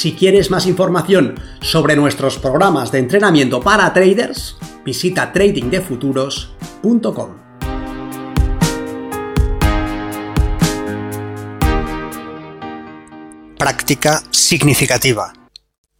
Si quieres más información sobre nuestros programas de entrenamiento para traders, visita tradingdefuturos.com. Práctica significativa.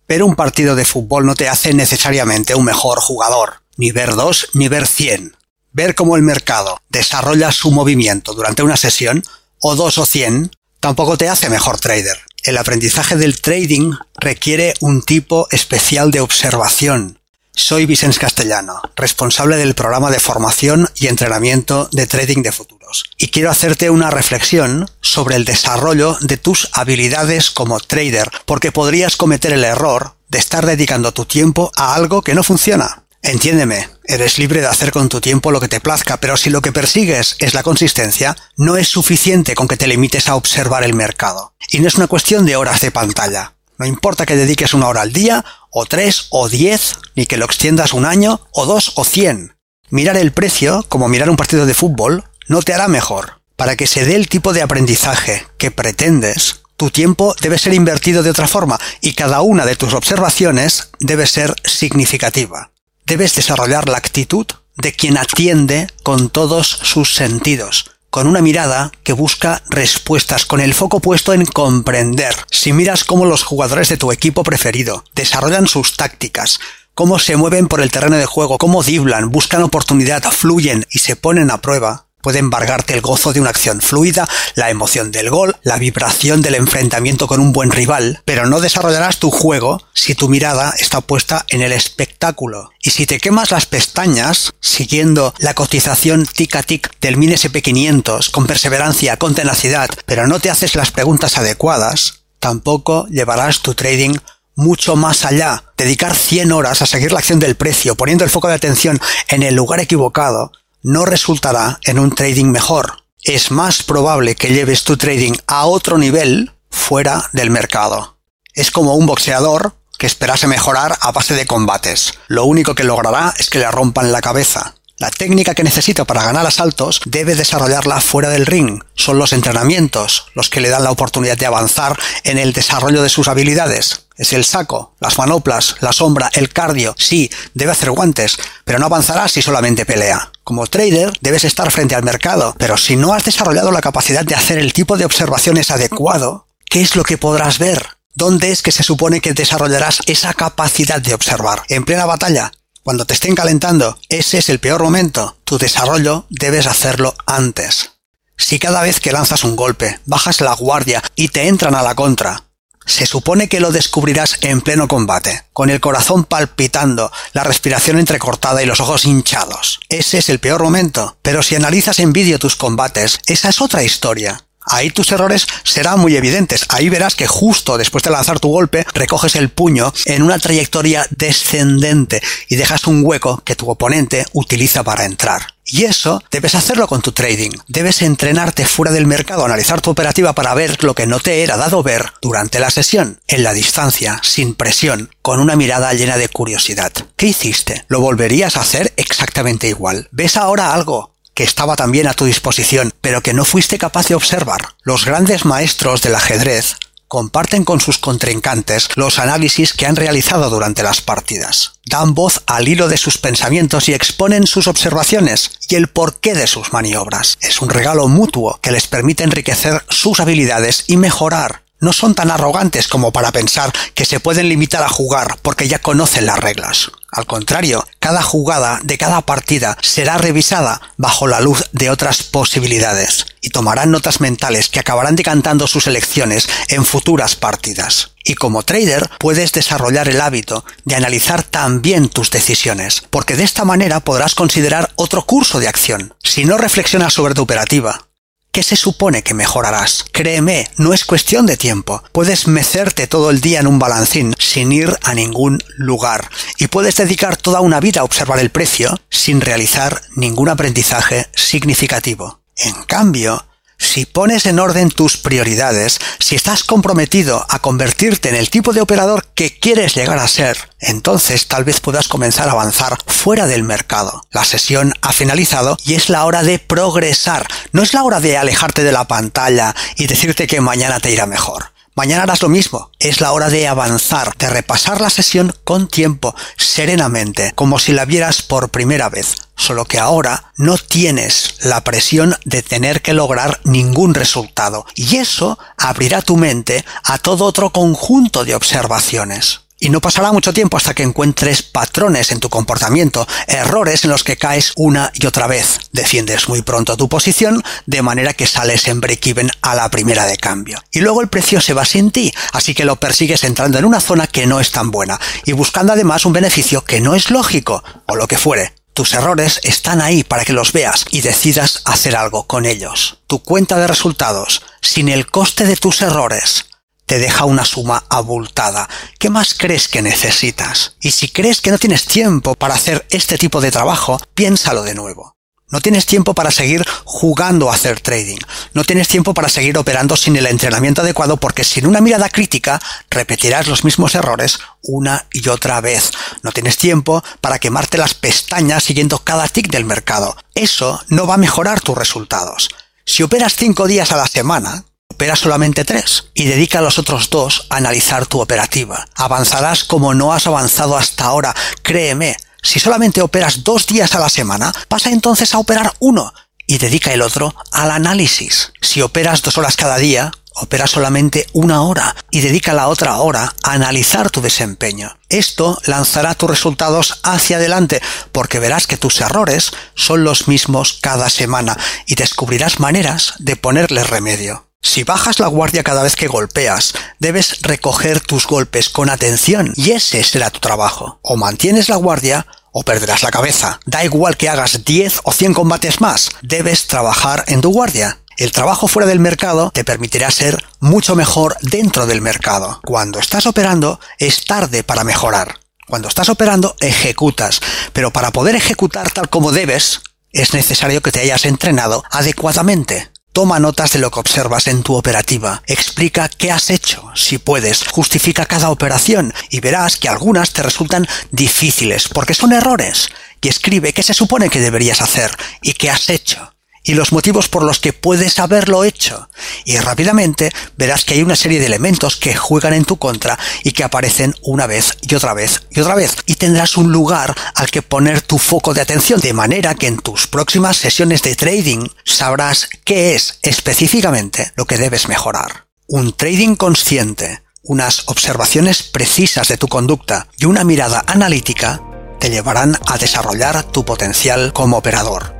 Pero un partido de fútbol no te hace necesariamente un mejor jugador, ni ver 2 ni ver 100. Ver cómo el mercado desarrolla su movimiento durante una sesión, o dos o cien, tampoco te hace mejor trader. El aprendizaje del trading requiere un tipo especial de observación. Soy Vicens Castellano, responsable del programa de formación y entrenamiento de trading de futuros. Y quiero hacerte una reflexión sobre el desarrollo de tus habilidades como trader, porque podrías cometer el error de estar dedicando tu tiempo a algo que no funciona. Entiéndeme, eres libre de hacer con tu tiempo lo que te plazca, pero si lo que persigues es la consistencia, no es suficiente con que te limites a observar el mercado. Y no es una cuestión de horas de pantalla. No importa que dediques una hora al día, o tres, o diez, ni que lo extiendas un año, o dos, o cien. Mirar el precio, como mirar un partido de fútbol, no te hará mejor. Para que se dé el tipo de aprendizaje que pretendes, tu tiempo debe ser invertido de otra forma y cada una de tus observaciones debe ser significativa debes desarrollar la actitud de quien atiende con todos sus sentidos, con una mirada que busca respuestas, con el foco puesto en comprender. Si miras cómo los jugadores de tu equipo preferido desarrollan sus tácticas, cómo se mueven por el terreno de juego, cómo diblan, buscan oportunidad, fluyen y se ponen a prueba, Puede embargarte el gozo de una acción fluida, la emoción del gol, la vibración del enfrentamiento con un buen rival, pero no desarrollarás tu juego si tu mirada está puesta en el espectáculo. Y si te quemas las pestañas siguiendo la cotización tic a tic del Min SP500 con perseverancia, con tenacidad, pero no te haces las preguntas adecuadas, tampoco llevarás tu trading mucho más allá. Dedicar 100 horas a seguir la acción del precio, poniendo el foco de atención en el lugar equivocado, no resultará en un trading mejor. Es más probable que lleves tu trading a otro nivel fuera del mercado. Es como un boxeador que esperase mejorar a base de combates. Lo único que logrará es que le rompan la cabeza. La técnica que necesita para ganar asaltos debe desarrollarla fuera del ring. Son los entrenamientos los que le dan la oportunidad de avanzar en el desarrollo de sus habilidades. Es el saco, las manoplas, la sombra, el cardio. Sí, debe hacer guantes, pero no avanzará si solamente pelea. Como trader debes estar frente al mercado, pero si no has desarrollado la capacidad de hacer el tipo de observaciones adecuado, ¿qué es lo que podrás ver? ¿Dónde es que se supone que desarrollarás esa capacidad de observar? ¿En plena batalla? Cuando te estén calentando, ese es el peor momento. Tu desarrollo debes hacerlo antes. Si cada vez que lanzas un golpe, bajas la guardia y te entran a la contra, se supone que lo descubrirás en pleno combate, con el corazón palpitando, la respiración entrecortada y los ojos hinchados. Ese es el peor momento, pero si analizas en vídeo tus combates, esa es otra historia. Ahí tus errores serán muy evidentes. Ahí verás que justo después de lanzar tu golpe recoges el puño en una trayectoria descendente y dejas un hueco que tu oponente utiliza para entrar. Y eso debes hacerlo con tu trading. Debes entrenarte fuera del mercado, analizar tu operativa para ver lo que no te era dado ver durante la sesión, en la distancia, sin presión, con una mirada llena de curiosidad. ¿Qué hiciste? ¿Lo volverías a hacer exactamente igual? ¿Ves ahora algo? Que estaba también a tu disposición, pero que no fuiste capaz de observar. Los grandes maestros del ajedrez comparten con sus contrincantes los análisis que han realizado durante las partidas. Dan voz al hilo de sus pensamientos y exponen sus observaciones y el porqué de sus maniobras. Es un regalo mutuo que les permite enriquecer sus habilidades y mejorar no son tan arrogantes como para pensar que se pueden limitar a jugar porque ya conocen las reglas. Al contrario, cada jugada de cada partida será revisada bajo la luz de otras posibilidades y tomarán notas mentales que acabarán decantando sus elecciones en futuras partidas. Y como trader puedes desarrollar el hábito de analizar también tus decisiones, porque de esta manera podrás considerar otro curso de acción. Si no reflexionas sobre tu operativa, ¿Qué se supone que mejorarás? Créeme, no es cuestión de tiempo. Puedes mecerte todo el día en un balancín sin ir a ningún lugar y puedes dedicar toda una vida a observar el precio sin realizar ningún aprendizaje significativo. En cambio, si pones en orden tus prioridades, si estás comprometido a convertirte en el tipo de operador que quieres llegar a ser, entonces tal vez puedas comenzar a avanzar fuera del mercado. La sesión ha finalizado y es la hora de progresar. No es la hora de alejarte de la pantalla y decirte que mañana te irá mejor. Mañana harás lo mismo. Es la hora de avanzar, de repasar la sesión con tiempo, serenamente, como si la vieras por primera vez. Solo que ahora no tienes la presión de tener que lograr ningún resultado. Y eso abrirá tu mente a todo otro conjunto de observaciones. Y no pasará mucho tiempo hasta que encuentres patrones en tu comportamiento, errores en los que caes una y otra vez. Defiendes muy pronto tu posición, de manera que sales en break-even a la primera de cambio. Y luego el precio se va sin ti, así que lo persigues entrando en una zona que no es tan buena, y buscando además un beneficio que no es lógico, o lo que fuere. Tus errores están ahí para que los veas y decidas hacer algo con ellos. Tu cuenta de resultados, sin el coste de tus errores, te deja una suma abultada. ¿Qué más crees que necesitas? Y si crees que no tienes tiempo para hacer este tipo de trabajo, piénsalo de nuevo. No tienes tiempo para seguir jugando a hacer trading. No tienes tiempo para seguir operando sin el entrenamiento adecuado porque sin una mirada crítica repetirás los mismos errores una y otra vez. No tienes tiempo para quemarte las pestañas siguiendo cada tick del mercado. Eso no va a mejorar tus resultados. Si operas cinco días a la semana, opera solamente tres y dedica los otros dos a analizar tu operativa. Avanzarás como no has avanzado hasta ahora, créeme. Si solamente operas dos días a la semana, pasa entonces a operar uno y dedica el otro al análisis. Si operas dos horas cada día, opera solamente una hora y dedica la otra hora a analizar tu desempeño. Esto lanzará tus resultados hacia adelante porque verás que tus errores son los mismos cada semana y descubrirás maneras de ponerles remedio. Si bajas la guardia cada vez que golpeas, debes recoger tus golpes con atención y ese será tu trabajo. O mantienes la guardia o perderás la cabeza. Da igual que hagas 10 o 100 combates más, debes trabajar en tu guardia. El trabajo fuera del mercado te permitirá ser mucho mejor dentro del mercado. Cuando estás operando, es tarde para mejorar. Cuando estás operando, ejecutas, pero para poder ejecutar tal como debes, es necesario que te hayas entrenado adecuadamente. Toma notas de lo que observas en tu operativa. Explica qué has hecho, si puedes. Justifica cada operación y verás que algunas te resultan difíciles porque son errores. Y escribe qué se supone que deberías hacer y qué has hecho y los motivos por los que puedes haberlo hecho. Y rápidamente verás que hay una serie de elementos que juegan en tu contra y que aparecen una vez y otra vez y otra vez. Y tendrás un lugar al que poner tu foco de atención de manera que en tus próximas sesiones de trading sabrás qué es específicamente lo que debes mejorar. Un trading consciente, unas observaciones precisas de tu conducta y una mirada analítica te llevarán a desarrollar tu potencial como operador.